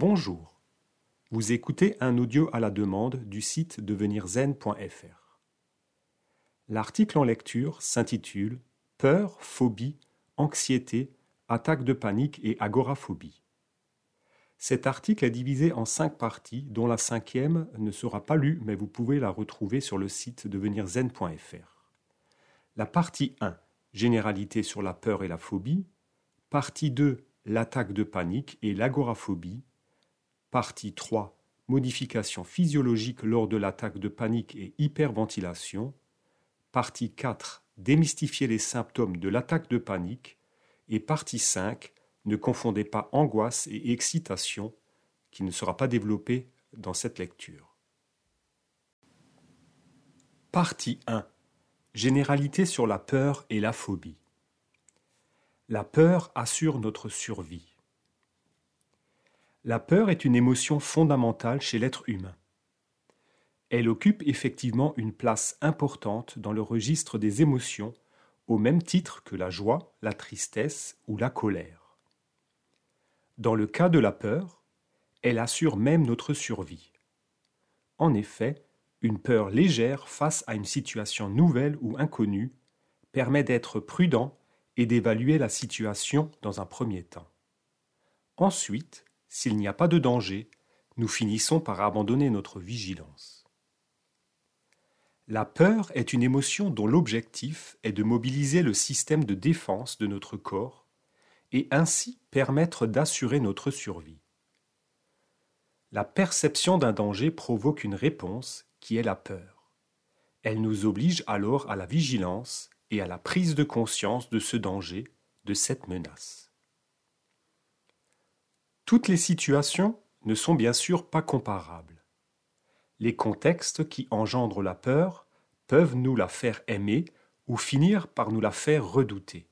Bonjour. Vous écoutez un audio à la demande du site devenirzen.fr. L'article en lecture s'intitule Peur, phobie, anxiété, attaque de panique et agoraphobie. Cet article est divisé en cinq parties, dont la cinquième ne sera pas lue, mais vous pouvez la retrouver sur le site devenirzen.fr. La partie 1, généralité sur la peur et la phobie. Partie 2, l'attaque de panique et l'agoraphobie. Partie 3, modifications physiologiques lors de l'attaque de panique et hyperventilation. Partie 4, démystifier les symptômes de l'attaque de panique. Et partie 5, ne confondez pas angoisse et excitation, qui ne sera pas développée dans cette lecture. Partie 1 Généralité sur la peur et la phobie. La peur assure notre survie. La peur est une émotion fondamentale chez l'être humain. Elle occupe effectivement une place importante dans le registre des émotions, au même titre que la joie, la tristesse ou la colère. Dans le cas de la peur, elle assure même notre survie. En effet, une peur légère face à une situation nouvelle ou inconnue permet d'être prudent et d'évaluer la situation dans un premier temps. Ensuite, s'il n'y a pas de danger, nous finissons par abandonner notre vigilance. La peur est une émotion dont l'objectif est de mobiliser le système de défense de notre corps et ainsi permettre d'assurer notre survie. La perception d'un danger provoque une réponse qui est la peur. Elle nous oblige alors à la vigilance et à la prise de conscience de ce danger, de cette menace. Toutes les situations ne sont bien sûr pas comparables. Les contextes qui engendrent la peur peuvent nous la faire aimer ou finir par nous la faire redouter.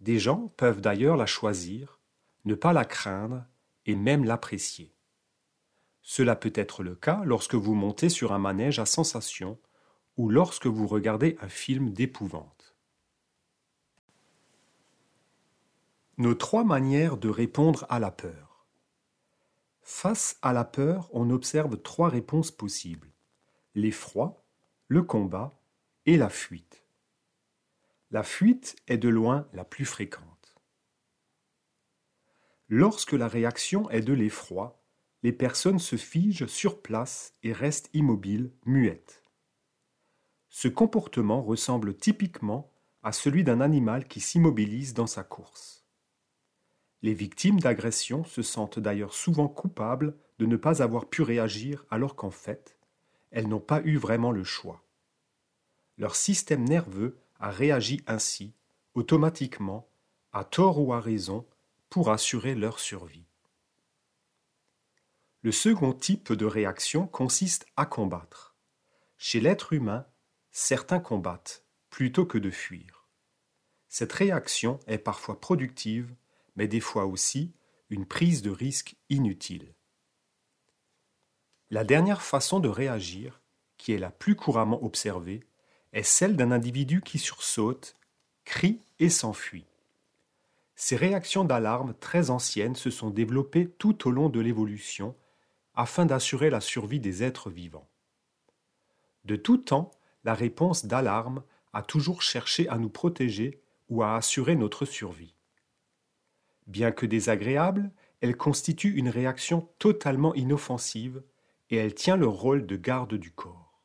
Des gens peuvent d'ailleurs la choisir, ne pas la craindre et même l'apprécier. Cela peut être le cas lorsque vous montez sur un manège à sensation ou lorsque vous regardez un film d'épouvante. Nos trois manières de répondre à la peur. Face à la peur, on observe trois réponses possibles. L'effroi, le combat et la fuite. La fuite est de loin la plus fréquente. Lorsque la réaction est de l'effroi, les personnes se figent sur place et restent immobiles, muettes. Ce comportement ressemble typiquement à celui d'un animal qui s'immobilise dans sa course. Les victimes d'agression se sentent d'ailleurs souvent coupables de ne pas avoir pu réagir alors qu'en fait, elles n'ont pas eu vraiment le choix. Leur système nerveux a réagi ainsi, automatiquement, à tort ou à raison, pour assurer leur survie. Le second type de réaction consiste à combattre. Chez l'être humain, certains combattent plutôt que de fuir. Cette réaction est parfois productive, mais des fois aussi une prise de risque inutile. La dernière façon de réagir, qui est la plus couramment observée, est celle d'un individu qui sursaute, crie et s'enfuit. Ces réactions d'alarme très anciennes se sont développées tout au long de l'évolution afin d'assurer la survie des êtres vivants. De tout temps, la réponse d'alarme a toujours cherché à nous protéger ou à assurer notre survie. Bien que désagréable, elle constitue une réaction totalement inoffensive et elle tient le rôle de garde du corps.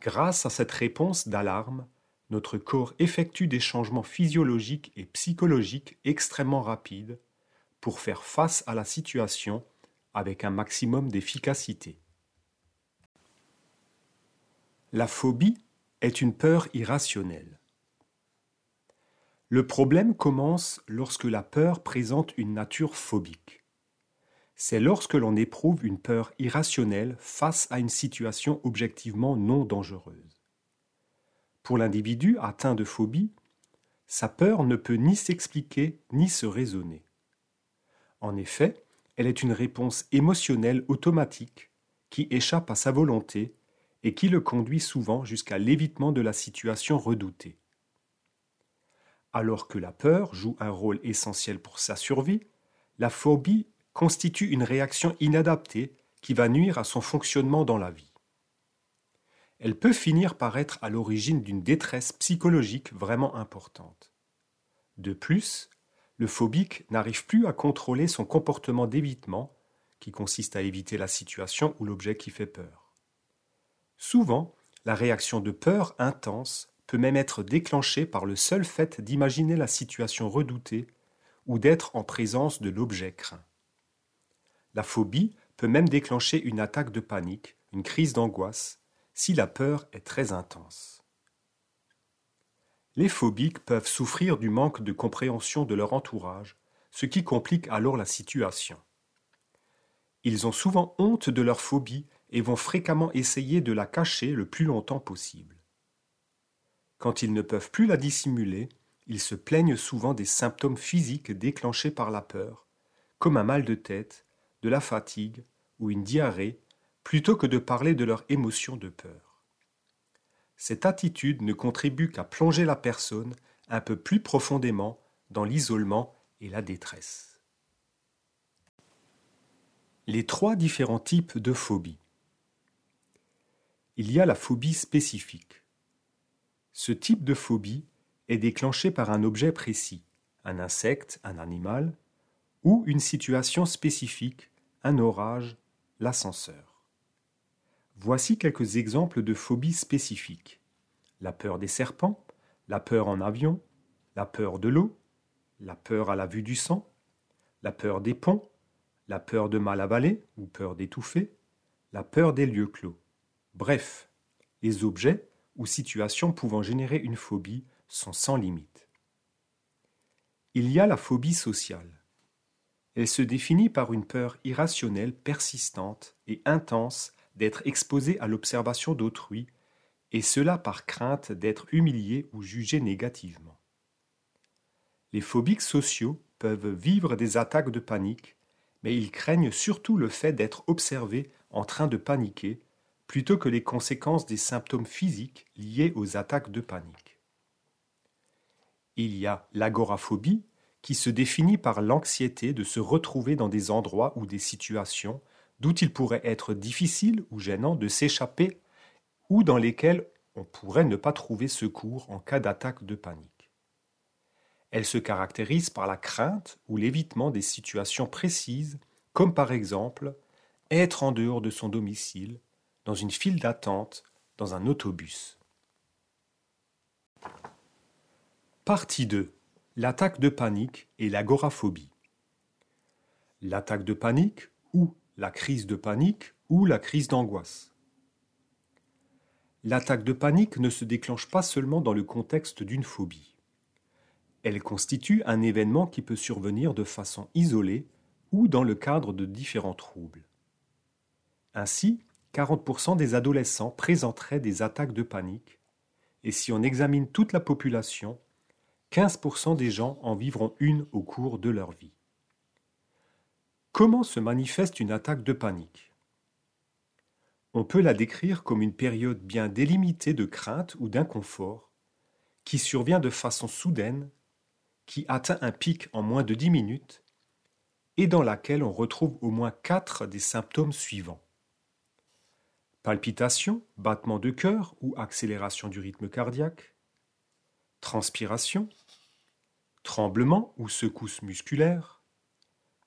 Grâce à cette réponse d'alarme, notre corps effectue des changements physiologiques et psychologiques extrêmement rapides pour faire face à la situation avec un maximum d'efficacité. La phobie est une peur irrationnelle. Le problème commence lorsque la peur présente une nature phobique c'est lorsque l'on éprouve une peur irrationnelle face à une situation objectivement non dangereuse. Pour l'individu atteint de phobie, sa peur ne peut ni s'expliquer ni se raisonner. En effet, elle est une réponse émotionnelle automatique qui échappe à sa volonté et qui le conduit souvent jusqu'à l'évitement de la situation redoutée. Alors que la peur joue un rôle essentiel pour sa survie, la phobie constitue une réaction inadaptée qui va nuire à son fonctionnement dans la vie. Elle peut finir par être à l'origine d'une détresse psychologique vraiment importante. De plus, le phobique n'arrive plus à contrôler son comportement d'évitement, qui consiste à éviter la situation ou l'objet qui fait peur. Souvent, la réaction de peur intense peut même être déclenchée par le seul fait d'imaginer la situation redoutée ou d'être en présence de l'objet craint. La phobie peut même déclencher une attaque de panique, une crise d'angoisse, si la peur est très intense. Les phobiques peuvent souffrir du manque de compréhension de leur entourage, ce qui complique alors la situation. Ils ont souvent honte de leur phobie et vont fréquemment essayer de la cacher le plus longtemps possible. Quand ils ne peuvent plus la dissimuler, ils se plaignent souvent des symptômes physiques déclenchés par la peur, comme un mal de tête, de la fatigue ou une diarrhée, plutôt que de parler de leur émotion de peur. Cette attitude ne contribue qu'à plonger la personne un peu plus profondément dans l'isolement et la détresse. Les trois différents types de phobie. Il y a la phobie spécifique. Ce type de phobie est déclenché par un objet précis, un insecte, un animal, ou une situation spécifique, un orage, l'ascenseur. Voici quelques exemples de phobies spécifiques. La peur des serpents, la peur en avion, la peur de l'eau, la peur à la vue du sang, la peur des ponts, la peur de mal avaler ou peur d'étouffer, la peur des lieux clos. Bref, les objets ou situations pouvant générer une phobie sont sans limite. Il y a la phobie sociale. Elle se définit par une peur irrationnelle, persistante et intense d'être exposé à l'observation d'autrui, et cela par crainte d'être humilié ou jugé négativement. Les phobiques sociaux peuvent vivre des attaques de panique, mais ils craignent surtout le fait d'être observés en train de paniquer, plutôt que les conséquences des symptômes physiques liés aux attaques de panique. Il y a l'agoraphobie, qui se définit par l'anxiété de se retrouver dans des endroits ou des situations d'où il pourrait être difficile ou gênant de s'échapper ou dans lesquels on pourrait ne pas trouver secours en cas d'attaque de panique. Elle se caractérise par la crainte ou l'évitement des situations précises, comme par exemple être en dehors de son domicile, dans une file d'attente, dans un autobus. Partie 2. L'attaque de panique et l'agoraphobie. L'attaque de panique ou la crise de panique ou la crise d'angoisse. L'attaque de panique ne se déclenche pas seulement dans le contexte d'une phobie. Elle constitue un événement qui peut survenir de façon isolée ou dans le cadre de différents troubles. Ainsi, 40% des adolescents présenteraient des attaques de panique, et si on examine toute la population, 15% des gens en vivront une au cours de leur vie. Comment se manifeste une attaque de panique? On peut la décrire comme une période bien délimitée de crainte ou d'inconfort qui survient de façon soudaine, qui atteint un pic en moins de 10 minutes et dans laquelle on retrouve au moins quatre des symptômes suivants. Palpitation, battement de cœur ou accélération du rythme cardiaque, transpiration, tremblement ou secousse musculaire,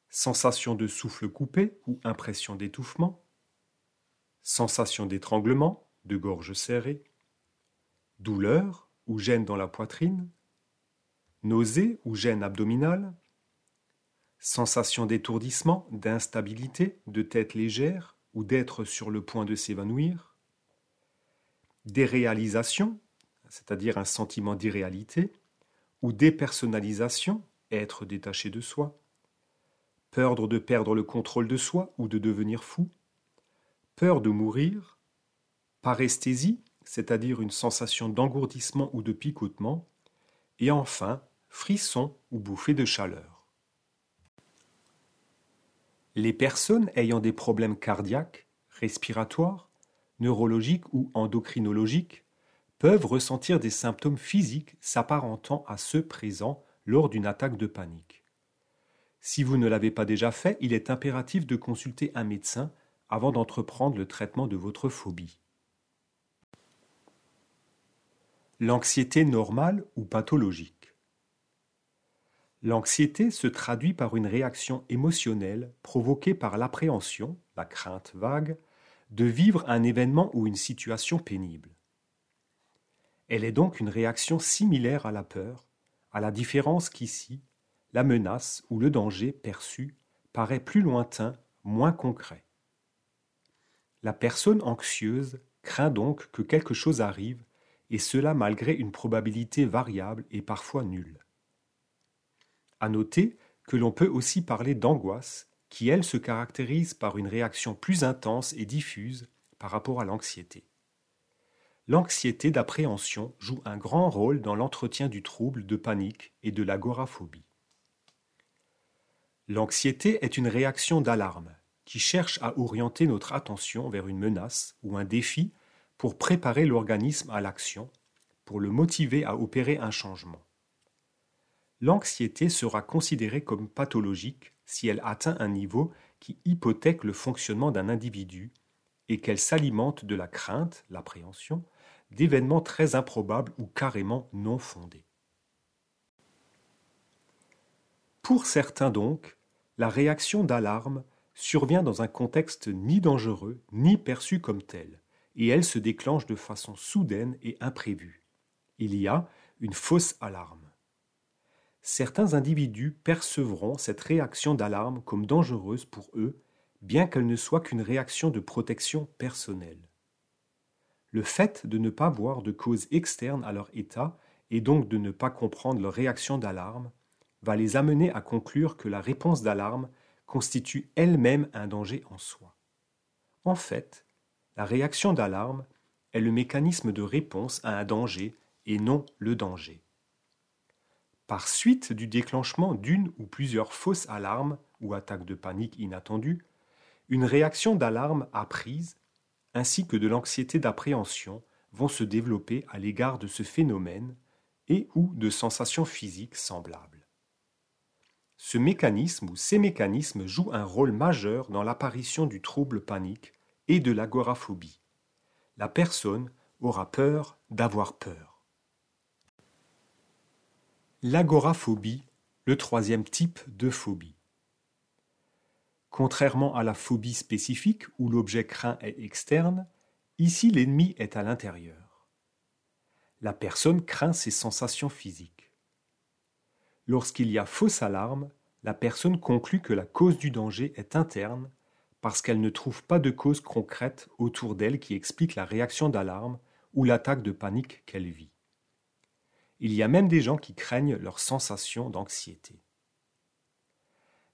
sensation de souffle coupé ou impression d'étouffement, sensation d'étranglement, de gorge serrée, douleur ou gêne dans la poitrine, nausée ou gêne abdominale, sensation d'étourdissement, d'instabilité, de tête légère ou d'être sur le point de s'évanouir, déréalisation, c'est-à-dire un sentiment d'irréalité, ou dépersonnalisation, être détaché de soi, peur de perdre le contrôle de soi ou de devenir fou, peur de mourir, paresthésie, c'est-à-dire une sensation d'engourdissement ou de picotement, et enfin frisson ou bouffée de chaleur. Les personnes ayant des problèmes cardiaques, respiratoires, neurologiques ou endocrinologiques peuvent ressentir des symptômes physiques s'apparentant à ceux présents lors d'une attaque de panique. Si vous ne l'avez pas déjà fait, il est impératif de consulter un médecin avant d'entreprendre le traitement de votre phobie. L'anxiété normale ou pathologique L'anxiété se traduit par une réaction émotionnelle provoquée par l'appréhension, la crainte vague, de vivre un événement ou une situation pénible. Elle est donc une réaction similaire à la peur, à la différence qu'ici, la menace ou le danger perçu paraît plus lointain, moins concret. La personne anxieuse craint donc que quelque chose arrive et cela malgré une probabilité variable et parfois nulle. À noter que l'on peut aussi parler d'angoisse, qui elle se caractérise par une réaction plus intense et diffuse par rapport à l'anxiété. L'anxiété d'appréhension joue un grand rôle dans l'entretien du trouble de panique et de l'agoraphobie. L'anxiété est une réaction d'alarme qui cherche à orienter notre attention vers une menace ou un défi pour préparer l'organisme à l'action, pour le motiver à opérer un changement. L'anxiété sera considérée comme pathologique si elle atteint un niveau qui hypothèque le fonctionnement d'un individu et qu'elle s'alimente de la crainte, l'appréhension, d'événements très improbables ou carrément non fondés. Pour certains donc, la réaction d'alarme survient dans un contexte ni dangereux ni perçu comme tel et elle se déclenche de façon soudaine et imprévue. Il y a une fausse alarme. Certains individus percevront cette réaction d'alarme comme dangereuse pour eux, bien qu'elle ne soit qu'une réaction de protection personnelle. Le fait de ne pas voir de cause externe à leur état et donc de ne pas comprendre leur réaction d'alarme va les amener à conclure que la réponse d'alarme constitue elle-même un danger en soi. En fait, la réaction d'alarme est le mécanisme de réponse à un danger et non le danger. Par suite du déclenchement d'une ou plusieurs fausses alarmes ou attaques de panique inattendues, une réaction d'alarme apprise ainsi que de l'anxiété d'appréhension vont se développer à l'égard de ce phénomène et ou de sensations physiques semblables. Ce mécanisme ou ces mécanismes jouent un rôle majeur dans l'apparition du trouble panique et de l'agoraphobie. La personne aura peur d'avoir peur. L'agoraphobie, le troisième type de phobie. Contrairement à la phobie spécifique où l'objet craint est externe, ici l'ennemi est à l'intérieur. La personne craint ses sensations physiques. Lorsqu'il y a fausse alarme, la personne conclut que la cause du danger est interne parce qu'elle ne trouve pas de cause concrète autour d'elle qui explique la réaction d'alarme ou l'attaque de panique qu'elle vit. Il y a même des gens qui craignent leur sensation d'anxiété.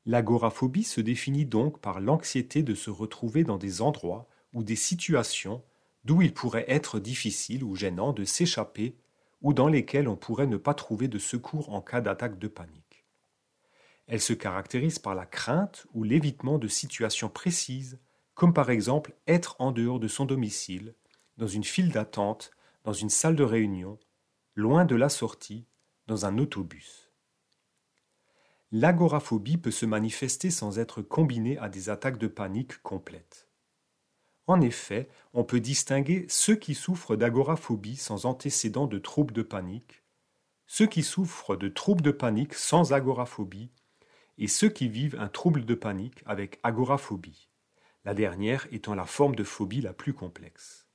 L'agoraphobie se définit donc par l'anxiété de se retrouver dans des endroits ou des situations d'où il pourrait être difficile ou gênant de s'échapper ou dans lesquels on pourrait ne pas trouver de secours en cas d'attaque de panique. Elle se caractérise par la crainte ou l'évitement de situations précises, comme par exemple être en dehors de son domicile, dans une file d'attente, dans une salle de réunion, loin de la sortie, dans un autobus. L'agoraphobie peut se manifester sans être combinée à des attaques de panique complètes. En effet, on peut distinguer ceux qui souffrent d'agoraphobie sans antécédent de troubles de panique, ceux qui souffrent de troubles de panique sans agoraphobie et ceux qui vivent un trouble de panique avec agoraphobie, la dernière étant la forme de phobie la plus complexe.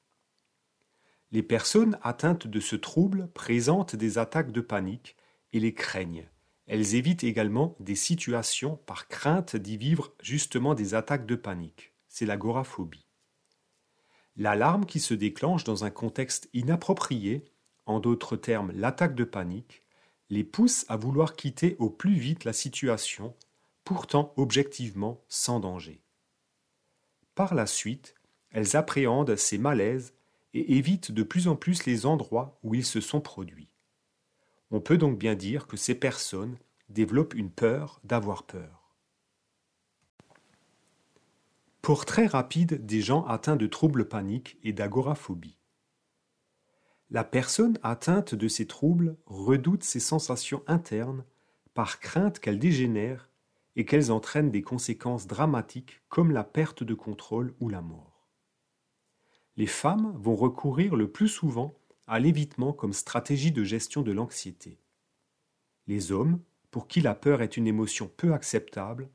Les personnes atteintes de ce trouble présentent des attaques de panique et les craignent. Elles évitent également des situations par crainte d'y vivre justement des attaques de panique. C'est l'agoraphobie. L'alarme qui se déclenche dans un contexte inapproprié, en d'autres termes l'attaque de panique, les pousse à vouloir quitter au plus vite la situation, pourtant objectivement sans danger. Par la suite, elles appréhendent ces malaises et évitent de plus en plus les endroits où ils se sont produits. On peut donc bien dire que ces personnes développent une peur d'avoir peur. Portrait rapide des gens atteints de troubles paniques et d'agoraphobie. La personne atteinte de ces troubles redoute ses sensations internes par crainte qu'elles dégénèrent et qu'elles entraînent des conséquences dramatiques comme la perte de contrôle ou la mort. Les femmes vont recourir le plus souvent à l'évitement comme stratégie de gestion de l'anxiété. Les hommes, pour qui la peur est une émotion peu acceptable,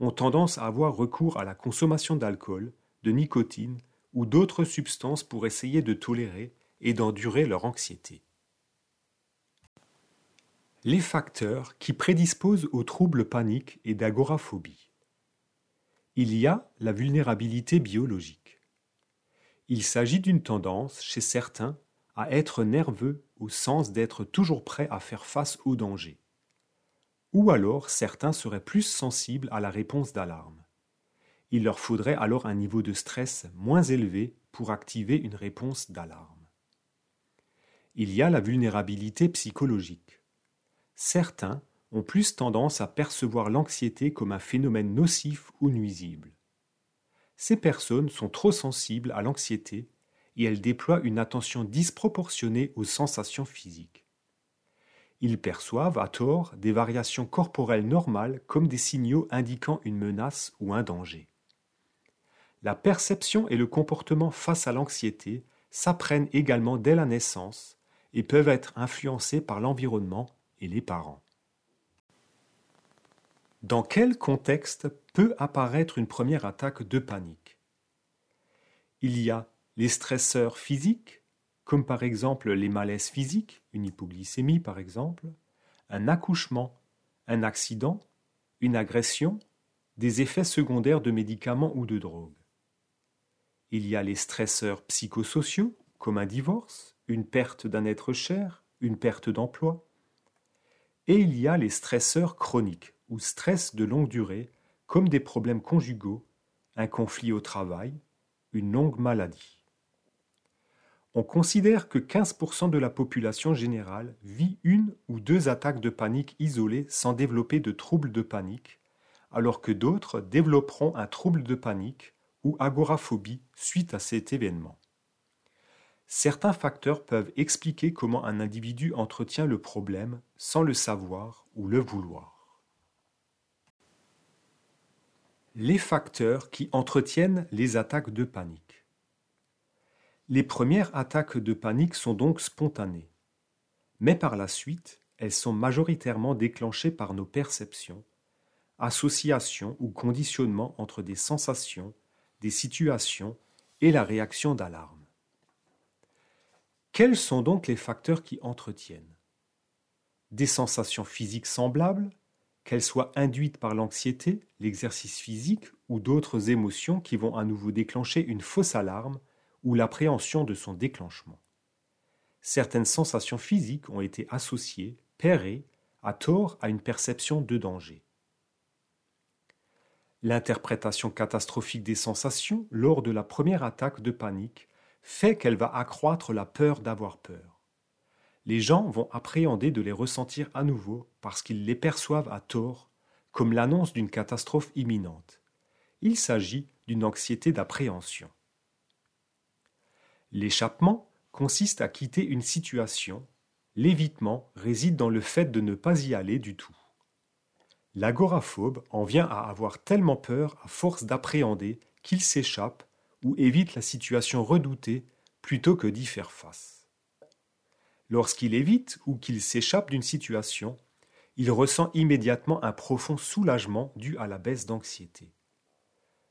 ont tendance à avoir recours à la consommation d'alcool, de nicotine ou d'autres substances pour essayer de tolérer et d'endurer leur anxiété. Les facteurs qui prédisposent aux troubles paniques et d'agoraphobie. Il y a la vulnérabilité biologique. Il s'agit d'une tendance chez certains à être nerveux au sens d'être toujours prêt à faire face au danger. Ou alors certains seraient plus sensibles à la réponse d'alarme. Il leur faudrait alors un niveau de stress moins élevé pour activer une réponse d'alarme. Il y a la vulnérabilité psychologique. Certains ont plus tendance à percevoir l'anxiété comme un phénomène nocif ou nuisible. Ces personnes sont trop sensibles à l'anxiété et elles déploient une attention disproportionnée aux sensations physiques. Ils perçoivent à tort des variations corporelles normales comme des signaux indiquant une menace ou un danger. La perception et le comportement face à l'anxiété s'apprennent également dès la naissance et peuvent être influencés par l'environnement et les parents. Dans quel contexte apparaître une première attaque de panique Il y a les stresseurs physiques, comme par exemple les malaises physiques, une hypoglycémie par exemple, un accouchement, un accident, une agression, des effets secondaires de médicaments ou de drogues. Il y a les stresseurs psychosociaux, comme un divorce, une perte d'un être cher, une perte d'emploi. Et il y a les stresseurs chroniques, ou stress de longue durée, comme des problèmes conjugaux, un conflit au travail, une longue maladie. On considère que 15% de la population générale vit une ou deux attaques de panique isolées sans développer de troubles de panique, alors que d'autres développeront un trouble de panique ou agoraphobie suite à cet événement. Certains facteurs peuvent expliquer comment un individu entretient le problème sans le savoir ou le vouloir. Les facteurs qui entretiennent les attaques de panique. Les premières attaques de panique sont donc spontanées, mais par la suite, elles sont majoritairement déclenchées par nos perceptions, associations ou conditionnements entre des sensations, des situations et la réaction d'alarme. Quels sont donc les facteurs qui entretiennent? Des sensations physiques semblables, qu'elles soient induites par l'anxiété, l'exercice physique ou d'autres émotions qui vont à nouveau déclencher une fausse alarme ou l'appréhension de son déclenchement. Certaines sensations physiques ont été associées, pairées, à tort à une perception de danger. L'interprétation catastrophique des sensations lors de la première attaque de panique fait qu'elle va accroître la peur d'avoir peur. Les gens vont appréhender de les ressentir à nouveau parce qu'ils les perçoivent à tort comme l'annonce d'une catastrophe imminente. Il s'agit d'une anxiété d'appréhension. L'échappement consiste à quitter une situation, l'évitement réside dans le fait de ne pas y aller du tout. L'agoraphobe en vient à avoir tellement peur à force d'appréhender qu'il s'échappe ou évite la situation redoutée plutôt que d'y faire face. Lorsqu'il évite ou qu'il s'échappe d'une situation, il ressent immédiatement un profond soulagement dû à la baisse d'anxiété.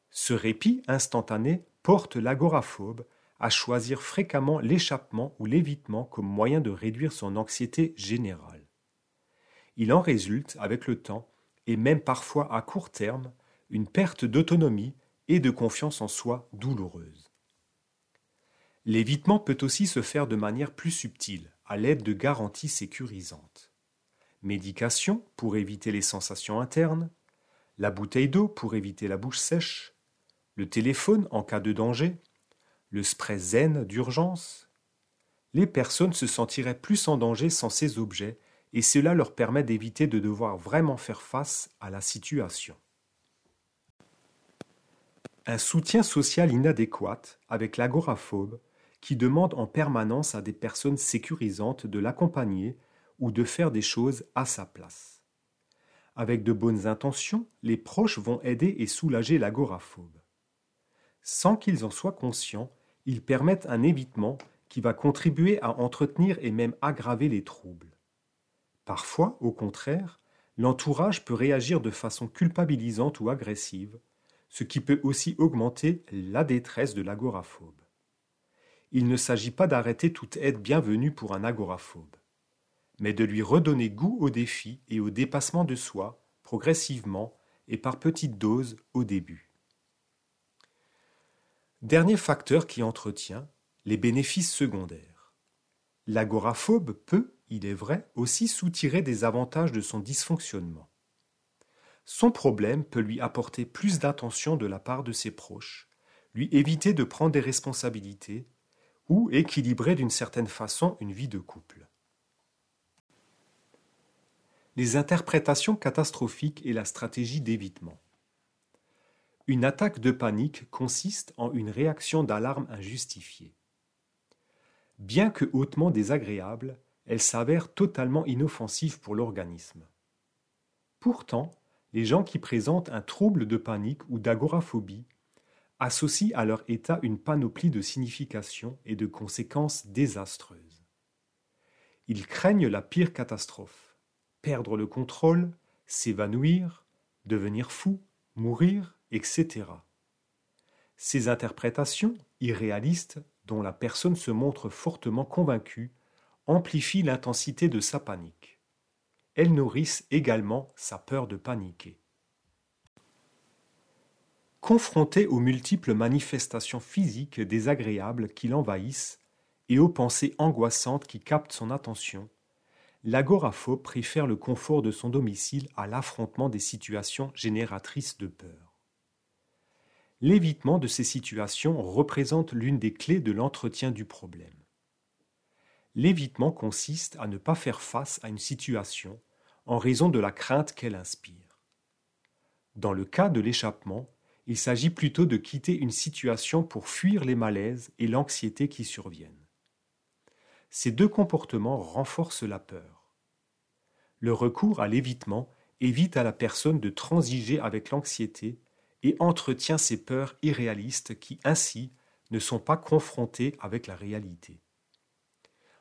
Ce répit instantané porte l'agoraphobe à choisir fréquemment l'échappement ou l'évitement comme moyen de réduire son anxiété générale. Il en résulte, avec le temps, et même parfois à court terme, une perte d'autonomie et de confiance en soi douloureuse. L'évitement peut aussi se faire de manière plus subtile, à l'aide de garanties sécurisantes. Médication pour éviter les sensations internes, la bouteille d'eau pour éviter la bouche sèche, le téléphone en cas de danger, le spray zen d'urgence. Les personnes se sentiraient plus en danger sans ces objets et cela leur permet d'éviter de devoir vraiment faire face à la situation. Un soutien social inadéquat avec l'agoraphobe qui demande en permanence à des personnes sécurisantes de l'accompagner ou de faire des choses à sa place. Avec de bonnes intentions, les proches vont aider et soulager l'agoraphobe. Sans qu'ils en soient conscients, ils permettent un évitement qui va contribuer à entretenir et même aggraver les troubles. Parfois, au contraire, l'entourage peut réagir de façon culpabilisante ou agressive, ce qui peut aussi augmenter la détresse de l'agoraphobe. Il ne s'agit pas d'arrêter toute aide bienvenue pour un agoraphobe, mais de lui redonner goût au défi et au dépassement de soi, progressivement et par petites doses au début. Dernier facteur qui entretient les bénéfices secondaires. L'agoraphobe peut, il est vrai, aussi soutirer des avantages de son dysfonctionnement. Son problème peut lui apporter plus d'attention de la part de ses proches, lui éviter de prendre des responsabilités ou équilibrer d'une certaine façon une vie de couple. Les interprétations catastrophiques et la stratégie d'évitement. Une attaque de panique consiste en une réaction d'alarme injustifiée. Bien que hautement désagréable, elle s'avère totalement inoffensive pour l'organisme. Pourtant, les gens qui présentent un trouble de panique ou d'agoraphobie associent à leur état une panoplie de significations et de conséquences désastreuses. Ils craignent la pire catastrophe, perdre le contrôle, s'évanouir, devenir fou, mourir, etc. Ces interprétations, irréalistes, dont la personne se montre fortement convaincue, amplifient l'intensité de sa panique. Elles nourrissent également sa peur de paniquer. Confronté aux multiples manifestations physiques désagréables qui l'envahissent et aux pensées angoissantes qui captent son attention, l'agoraphobe préfère le confort de son domicile à l'affrontement des situations génératrices de peur. L'évitement de ces situations représente l'une des clés de l'entretien du problème. L'évitement consiste à ne pas faire face à une situation en raison de la crainte qu'elle inspire. Dans le cas de l'échappement, il s'agit plutôt de quitter une situation pour fuir les malaises et l'anxiété qui surviennent. Ces deux comportements renforcent la peur. Le recours à l'évitement évite à la personne de transiger avec l'anxiété et entretient ces peurs irréalistes qui ainsi ne sont pas confrontées avec la réalité.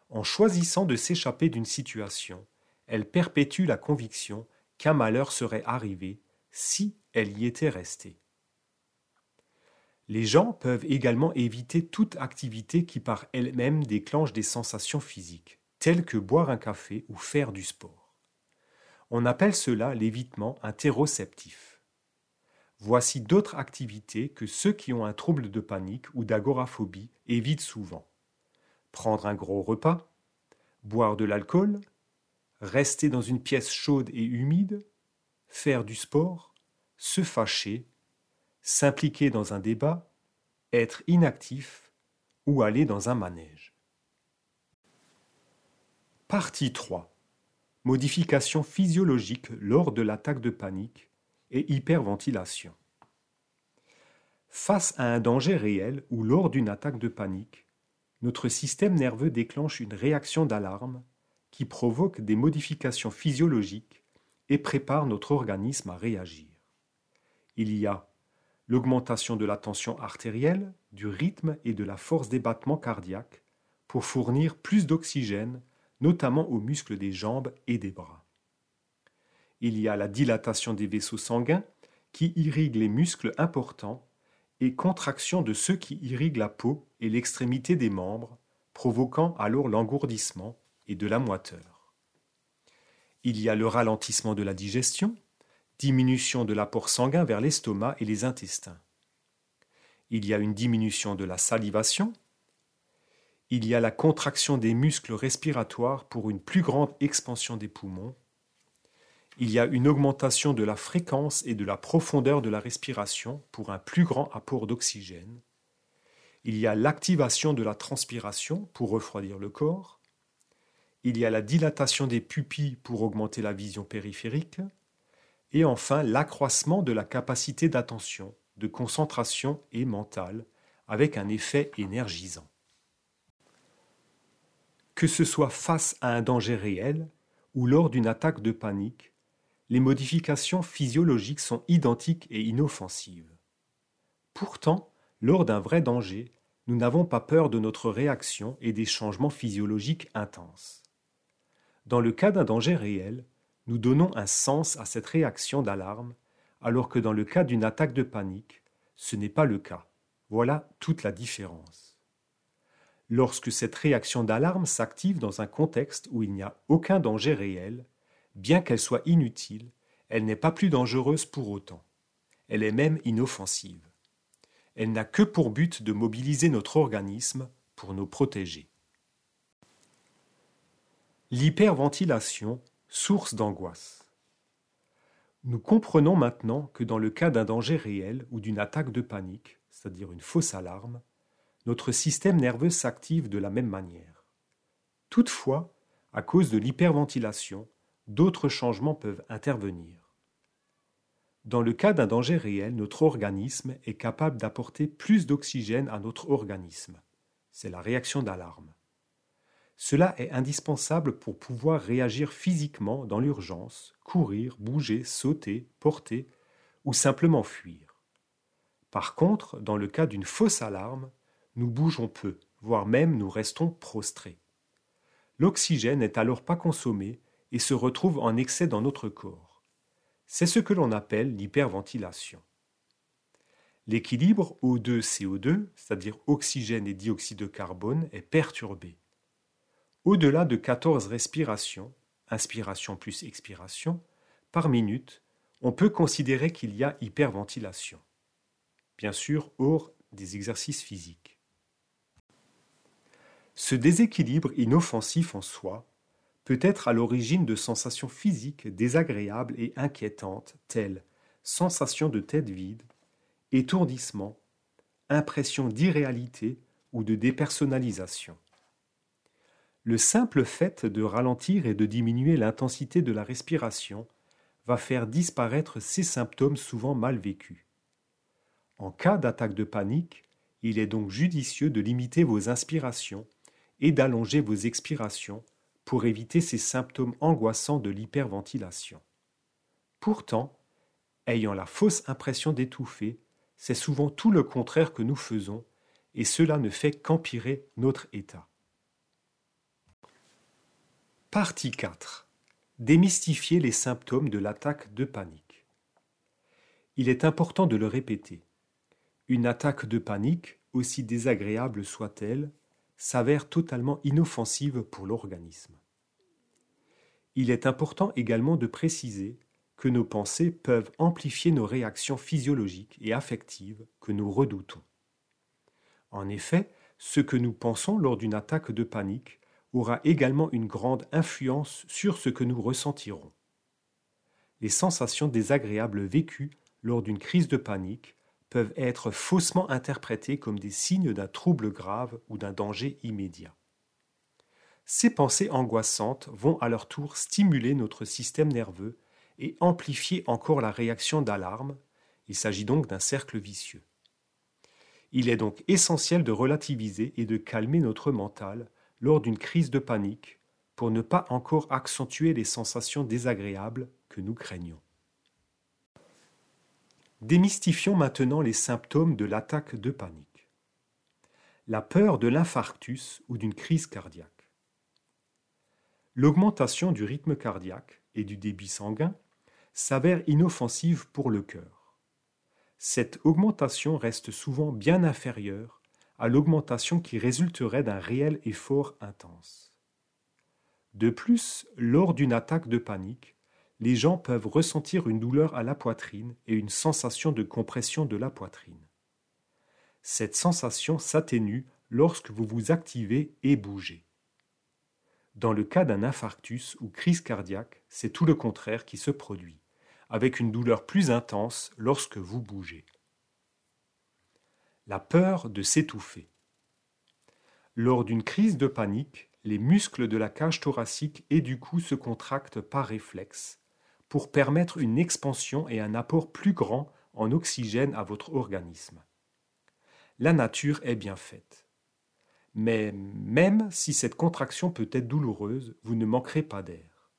En choisissant de s'échapper d'une situation, elle perpétue la conviction qu'un malheur serait arrivé si elle y était restée. Les gens peuvent également éviter toute activité qui par elle-même déclenche des sensations physiques, telles que boire un café ou faire du sport. On appelle cela l'évitement interoceptif. Voici d'autres activités que ceux qui ont un trouble de panique ou d'agoraphobie évitent souvent prendre un gros repas, boire de l'alcool, rester dans une pièce chaude et humide, faire du sport, se fâcher, s'impliquer dans un débat, être inactif ou aller dans un manège. Partie 3. Modification physiologique lors de l'attaque de panique et hyperventilation. Face à un danger réel ou lors d'une attaque de panique, notre système nerveux déclenche une réaction d'alarme qui provoque des modifications physiologiques et prépare notre organisme à réagir. Il y a l'augmentation de la tension artérielle, du rythme et de la force des battements cardiaques pour fournir plus d'oxygène, notamment aux muscles des jambes et des bras. Il y a la dilatation des vaisseaux sanguins qui irriguent les muscles importants et contraction de ceux qui irriguent la peau et l'extrémité des membres, provoquant alors l'engourdissement et de la moiteur. Il y a le ralentissement de la digestion, diminution de l'apport sanguin vers l'estomac et les intestins. Il y a une diminution de la salivation. Il y a la contraction des muscles respiratoires pour une plus grande expansion des poumons il y a une augmentation de la fréquence et de la profondeur de la respiration pour un plus grand apport d'oxygène. Il y a l'activation de la transpiration pour refroidir le corps. Il y a la dilatation des pupilles pour augmenter la vision périphérique. Et enfin l'accroissement de la capacité d'attention, de concentration et mentale, avec un effet énergisant. Que ce soit face à un danger réel ou lors d'une attaque de panique, les modifications physiologiques sont identiques et inoffensives. Pourtant, lors d'un vrai danger, nous n'avons pas peur de notre réaction et des changements physiologiques intenses. Dans le cas d'un danger réel, nous donnons un sens à cette réaction d'alarme, alors que dans le cas d'une attaque de panique, ce n'est pas le cas. Voilà toute la différence. Lorsque cette réaction d'alarme s'active dans un contexte où il n'y a aucun danger réel, bien qu'elle soit inutile, elle n'est pas plus dangereuse pour autant. Elle est même inoffensive. Elle n'a que pour but de mobiliser notre organisme pour nous protéger. L'hyperventilation, source d'angoisse. Nous comprenons maintenant que dans le cas d'un danger réel ou d'une attaque de panique, c'est-à-dire une fausse alarme, notre système nerveux s'active de la même manière. Toutefois, à cause de l'hyperventilation, d'autres changements peuvent intervenir. Dans le cas d'un danger réel, notre organisme est capable d'apporter plus d'oxygène à notre organisme. C'est la réaction d'alarme. Cela est indispensable pour pouvoir réagir physiquement dans l'urgence, courir, bouger, sauter, porter ou simplement fuir. Par contre, dans le cas d'une fausse alarme, nous bougeons peu, voire même nous restons prostrés. L'oxygène n'est alors pas consommé et se retrouve en excès dans notre corps. C'est ce que l'on appelle l'hyperventilation. L'équilibre O2-CO2, c'est-à-dire oxygène et dioxyde de carbone, est perturbé. Au-delà de 14 respirations, inspiration plus expiration, par minute, on peut considérer qu'il y a hyperventilation. Bien sûr, hors des exercices physiques. Ce déséquilibre inoffensif en soi peut être à l'origine de sensations physiques désagréables et inquiétantes telles sensation de tête vide, étourdissement, impression d'irréalité ou de dépersonnalisation. Le simple fait de ralentir et de diminuer l'intensité de la respiration va faire disparaître ces symptômes souvent mal vécus. En cas d'attaque de panique, il est donc judicieux de limiter vos inspirations et d'allonger vos expirations pour éviter ces symptômes angoissants de l'hyperventilation. Pourtant, ayant la fausse impression d'étouffer, c'est souvent tout le contraire que nous faisons, et cela ne fait qu'empirer notre état. Partie 4. Démystifier les symptômes de l'attaque de panique. Il est important de le répéter. Une attaque de panique, aussi désagréable soit-elle, s'avère totalement inoffensive pour l'organisme. Il est important également de préciser que nos pensées peuvent amplifier nos réactions physiologiques et affectives que nous redoutons. En effet, ce que nous pensons lors d'une attaque de panique aura également une grande influence sur ce que nous ressentirons. Les sensations désagréables vécues lors d'une crise de panique peuvent être faussement interprétés comme des signes d'un trouble grave ou d'un danger immédiat. Ces pensées angoissantes vont à leur tour stimuler notre système nerveux et amplifier encore la réaction d'alarme. Il s'agit donc d'un cercle vicieux. Il est donc essentiel de relativiser et de calmer notre mental lors d'une crise de panique pour ne pas encore accentuer les sensations désagréables que nous craignons. Démystifions maintenant les symptômes de l'attaque de panique. La peur de l'infarctus ou d'une crise cardiaque. L'augmentation du rythme cardiaque et du débit sanguin s'avère inoffensive pour le cœur. Cette augmentation reste souvent bien inférieure à l'augmentation qui résulterait d'un réel effort intense. De plus, lors d'une attaque de panique, les gens peuvent ressentir une douleur à la poitrine et une sensation de compression de la poitrine. Cette sensation s'atténue lorsque vous vous activez et bougez. Dans le cas d'un infarctus ou crise cardiaque, c'est tout le contraire qui se produit, avec une douleur plus intense lorsque vous bougez. La peur de s'étouffer. Lors d'une crise de panique, les muscles de la cage thoracique et du cou se contractent par réflexe, pour permettre une expansion et un apport plus grand en oxygène à votre organisme. La nature est bien faite. Mais même si cette contraction peut être douloureuse, vous ne manquerez pas d'air.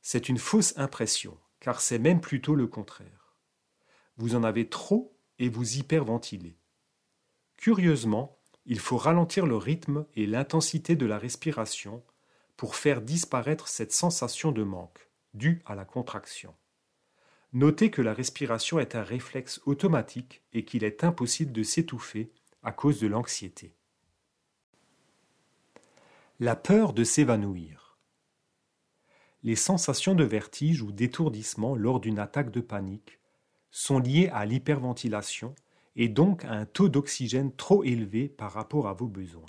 C'est une fausse impression, car c'est même plutôt le contraire. Vous en avez trop et vous hyperventilez. Curieusement, il faut ralentir le rythme et l'intensité de la respiration pour faire disparaître cette sensation de manque, due à la contraction. Notez que la respiration est un réflexe automatique et qu'il est impossible de s'étouffer à cause de l'anxiété. La peur de s'évanouir. Les sensations de vertige ou d'étourdissement lors d'une attaque de panique sont liées à l'hyperventilation et donc à un taux d'oxygène trop élevé par rapport à vos besoins.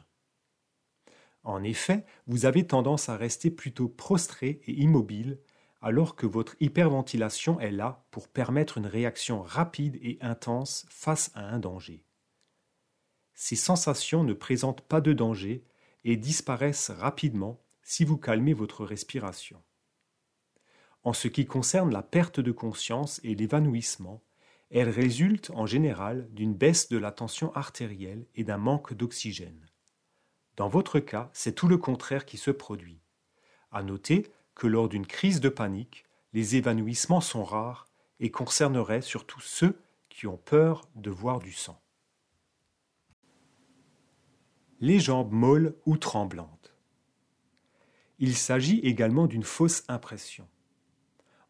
En effet, vous avez tendance à rester plutôt prostré et immobile alors que votre hyperventilation est là pour permettre une réaction rapide et intense face à un danger. Ces sensations ne présentent pas de danger et disparaissent rapidement si vous calmez votre respiration. En ce qui concerne la perte de conscience et l'évanouissement, elles résultent en général d'une baisse de la tension artérielle et d'un manque d'oxygène. Dans votre cas, c'est tout le contraire qui se produit. À noter que lors d'une crise de panique, les évanouissements sont rares et concerneraient surtout ceux qui ont peur de voir du sang. Les jambes molles ou tremblantes. Il s'agit également d'une fausse impression.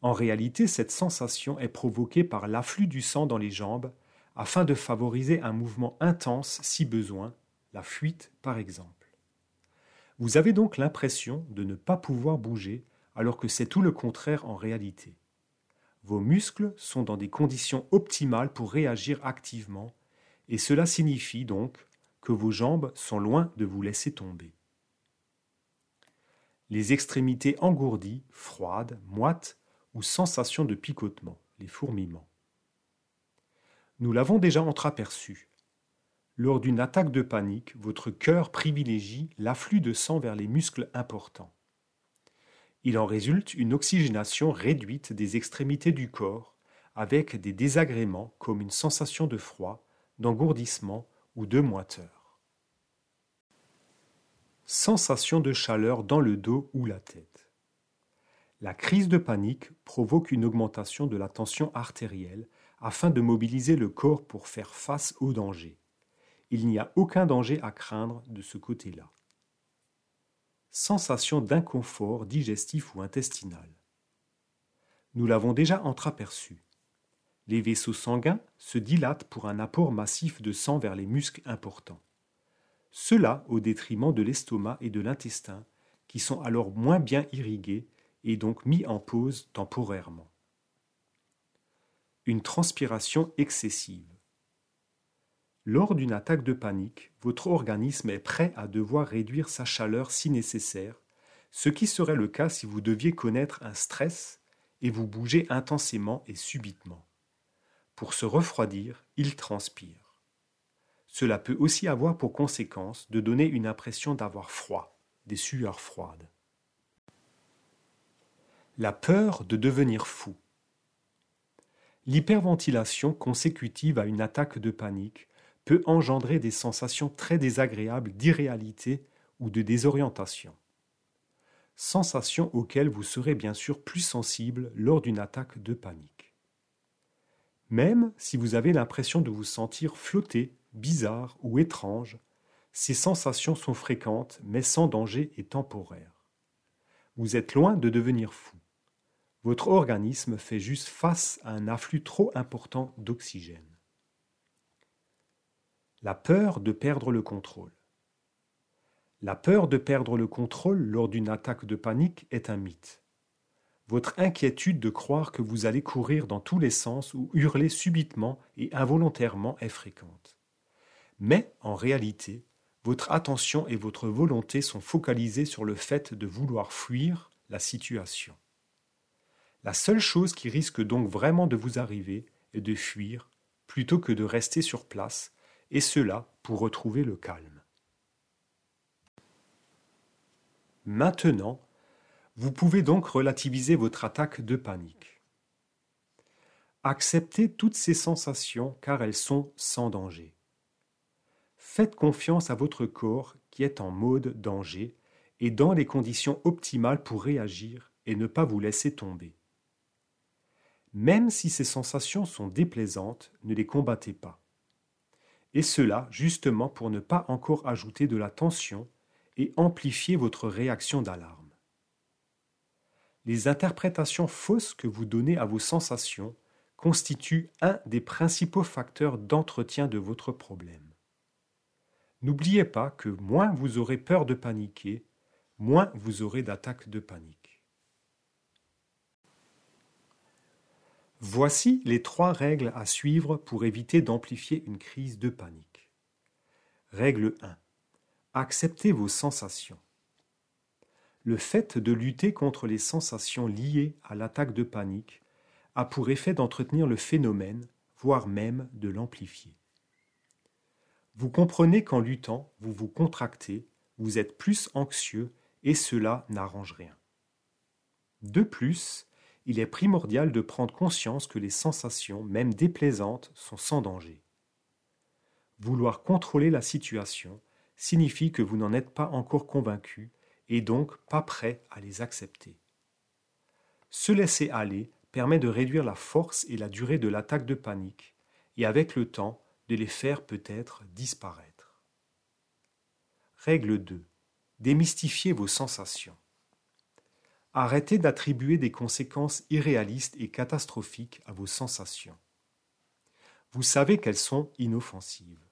En réalité, cette sensation est provoquée par l'afflux du sang dans les jambes afin de favoriser un mouvement intense si besoin, la fuite par exemple. Vous avez donc l'impression de ne pas pouvoir bouger alors que c'est tout le contraire en réalité. Vos muscles sont dans des conditions optimales pour réagir activement, et cela signifie donc que vos jambes sont loin de vous laisser tomber. Les extrémités engourdies, froides, moites ou sensations de picotement, les fourmillements. Nous l'avons déjà entreaperçu. Lors d'une attaque de panique, votre cœur privilégie l'afflux de sang vers les muscles importants. Il en résulte une oxygénation réduite des extrémités du corps, avec des désagréments comme une sensation de froid, d'engourdissement ou de moiteur. Sensation de chaleur dans le dos ou la tête. La crise de panique provoque une augmentation de la tension artérielle afin de mobiliser le corps pour faire face au danger. Il n'y a aucun danger à craindre de ce côté-là sensation d'inconfort digestif ou intestinal. Nous l'avons déjà entreaperçu. Les vaisseaux sanguins se dilatent pour un apport massif de sang vers les muscles importants. Cela au détriment de l'estomac et de l'intestin, qui sont alors moins bien irrigués et donc mis en pause temporairement. Une transpiration excessive. Lors d'une attaque de panique, votre organisme est prêt à devoir réduire sa chaleur si nécessaire, ce qui serait le cas si vous deviez connaître un stress et vous bouger intensément et subitement. Pour se refroidir, il transpire. Cela peut aussi avoir pour conséquence de donner une impression d'avoir froid, des sueurs froides. La peur de devenir fou. L'hyperventilation consécutive à une attaque de panique peut engendrer des sensations très désagréables d'irréalité ou de désorientation. Sensations auxquelles vous serez bien sûr plus sensible lors d'une attaque de panique. Même si vous avez l'impression de vous sentir flotté, bizarre ou étrange, ces sensations sont fréquentes mais sans danger et temporaires. Vous êtes loin de devenir fou. Votre organisme fait juste face à un afflux trop important d'oxygène. La peur de perdre le contrôle. La peur de perdre le contrôle lors d'une attaque de panique est un mythe. Votre inquiétude de croire que vous allez courir dans tous les sens ou hurler subitement et involontairement est fréquente. Mais, en réalité, votre attention et votre volonté sont focalisées sur le fait de vouloir fuir la situation. La seule chose qui risque donc vraiment de vous arriver est de fuir plutôt que de rester sur place et cela pour retrouver le calme. Maintenant, vous pouvez donc relativiser votre attaque de panique. Acceptez toutes ces sensations car elles sont sans danger. Faites confiance à votre corps qui est en mode danger et dans les conditions optimales pour réagir et ne pas vous laisser tomber. Même si ces sensations sont déplaisantes, ne les combattez pas. Et cela justement pour ne pas encore ajouter de la tension et amplifier votre réaction d'alarme. Les interprétations fausses que vous donnez à vos sensations constituent un des principaux facteurs d'entretien de votre problème. N'oubliez pas que moins vous aurez peur de paniquer, moins vous aurez d'attaques de panique. Voici les trois règles à suivre pour éviter d'amplifier une crise de panique. Règle 1. Acceptez vos sensations. Le fait de lutter contre les sensations liées à l'attaque de panique a pour effet d'entretenir le phénomène, voire même de l'amplifier. Vous comprenez qu'en luttant, vous vous contractez, vous êtes plus anxieux et cela n'arrange rien. De plus, il est primordial de prendre conscience que les sensations, même déplaisantes, sont sans danger. Vouloir contrôler la situation signifie que vous n'en êtes pas encore convaincu et donc pas prêt à les accepter. Se laisser aller permet de réduire la force et la durée de l'attaque de panique et avec le temps de les faire peut-être disparaître. Règle 2. Démystifiez vos sensations. Arrêtez d'attribuer des conséquences irréalistes et catastrophiques à vos sensations. Vous savez qu'elles sont inoffensives.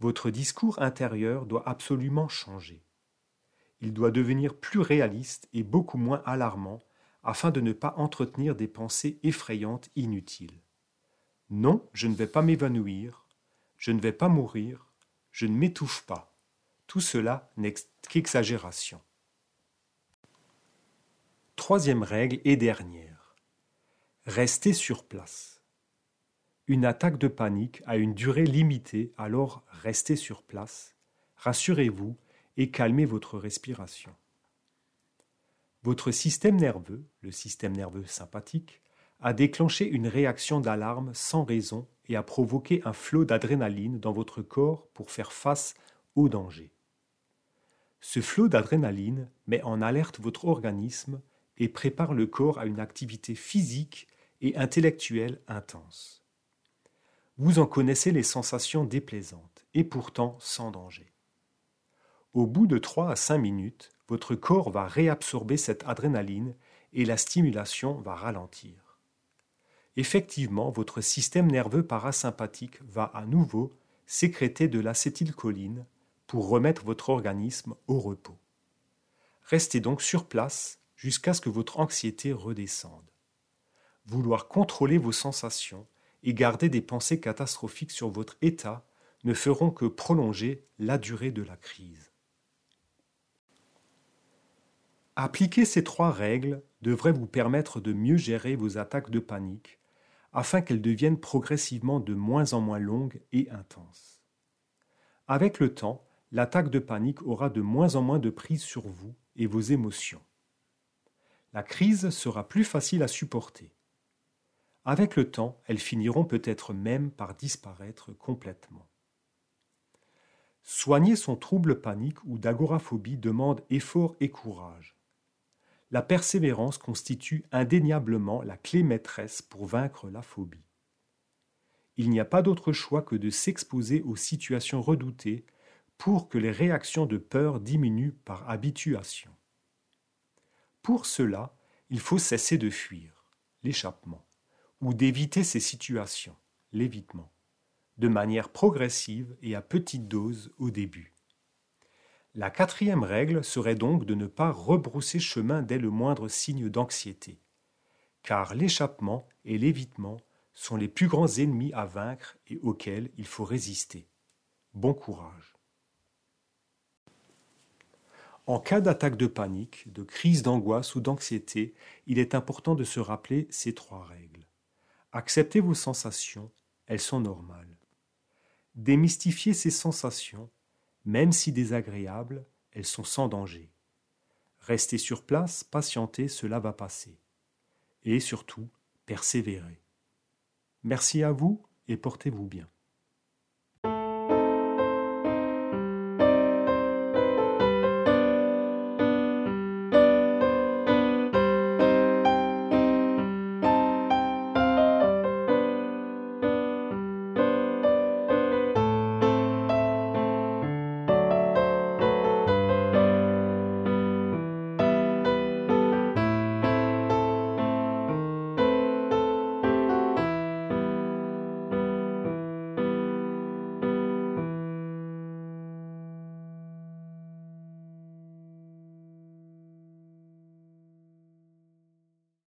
Votre discours intérieur doit absolument changer. Il doit devenir plus réaliste et beaucoup moins alarmant afin de ne pas entretenir des pensées effrayantes inutiles. Non, je ne vais pas m'évanouir, je ne vais pas mourir, je ne m'étouffe pas. Tout cela n'est qu'exagération. Troisième règle et dernière. Restez sur place. Une attaque de panique a une durée limitée, alors restez sur place, rassurez-vous et calmez votre respiration. Votre système nerveux, le système nerveux sympathique, a déclenché une réaction d'alarme sans raison et a provoqué un flot d'adrénaline dans votre corps pour faire face au danger. Ce flot d'adrénaline met en alerte votre organisme et prépare le corps à une activité physique et intellectuelle intense. Vous en connaissez les sensations déplaisantes et pourtant sans danger. Au bout de 3 à 5 minutes, votre corps va réabsorber cette adrénaline et la stimulation va ralentir. Effectivement, votre système nerveux parasympathique va à nouveau sécréter de l'acétylcholine pour remettre votre organisme au repos. Restez donc sur place jusqu'à ce que votre anxiété redescende. Vouloir contrôler vos sensations et garder des pensées catastrophiques sur votre état ne feront que prolonger la durée de la crise. Appliquer ces trois règles devrait vous permettre de mieux gérer vos attaques de panique afin qu'elles deviennent progressivement de moins en moins longues et intenses. Avec le temps, l'attaque de panique aura de moins en moins de prise sur vous et vos émotions la crise sera plus facile à supporter. Avec le temps, elles finiront peut-être même par disparaître complètement. Soigner son trouble panique ou d'agoraphobie demande effort et courage. La persévérance constitue indéniablement la clé maîtresse pour vaincre la phobie. Il n'y a pas d'autre choix que de s'exposer aux situations redoutées pour que les réactions de peur diminuent par habituation. Pour cela, il faut cesser de fuir, l'échappement, ou d'éviter ces situations, l'évitement, de manière progressive et à petite dose au début. La quatrième règle serait donc de ne pas rebrousser chemin dès le moindre signe d'anxiété, car l'échappement et l'évitement sont les plus grands ennemis à vaincre et auxquels il faut résister. Bon courage. En cas d'attaque de panique, de crise d'angoisse ou d'anxiété, il est important de se rappeler ces trois règles. Acceptez vos sensations, elles sont normales. Démystifiez ces sensations, même si désagréables, elles sont sans danger. Restez sur place, patientez, cela va passer. Et surtout, persévérez. Merci à vous et portez-vous bien.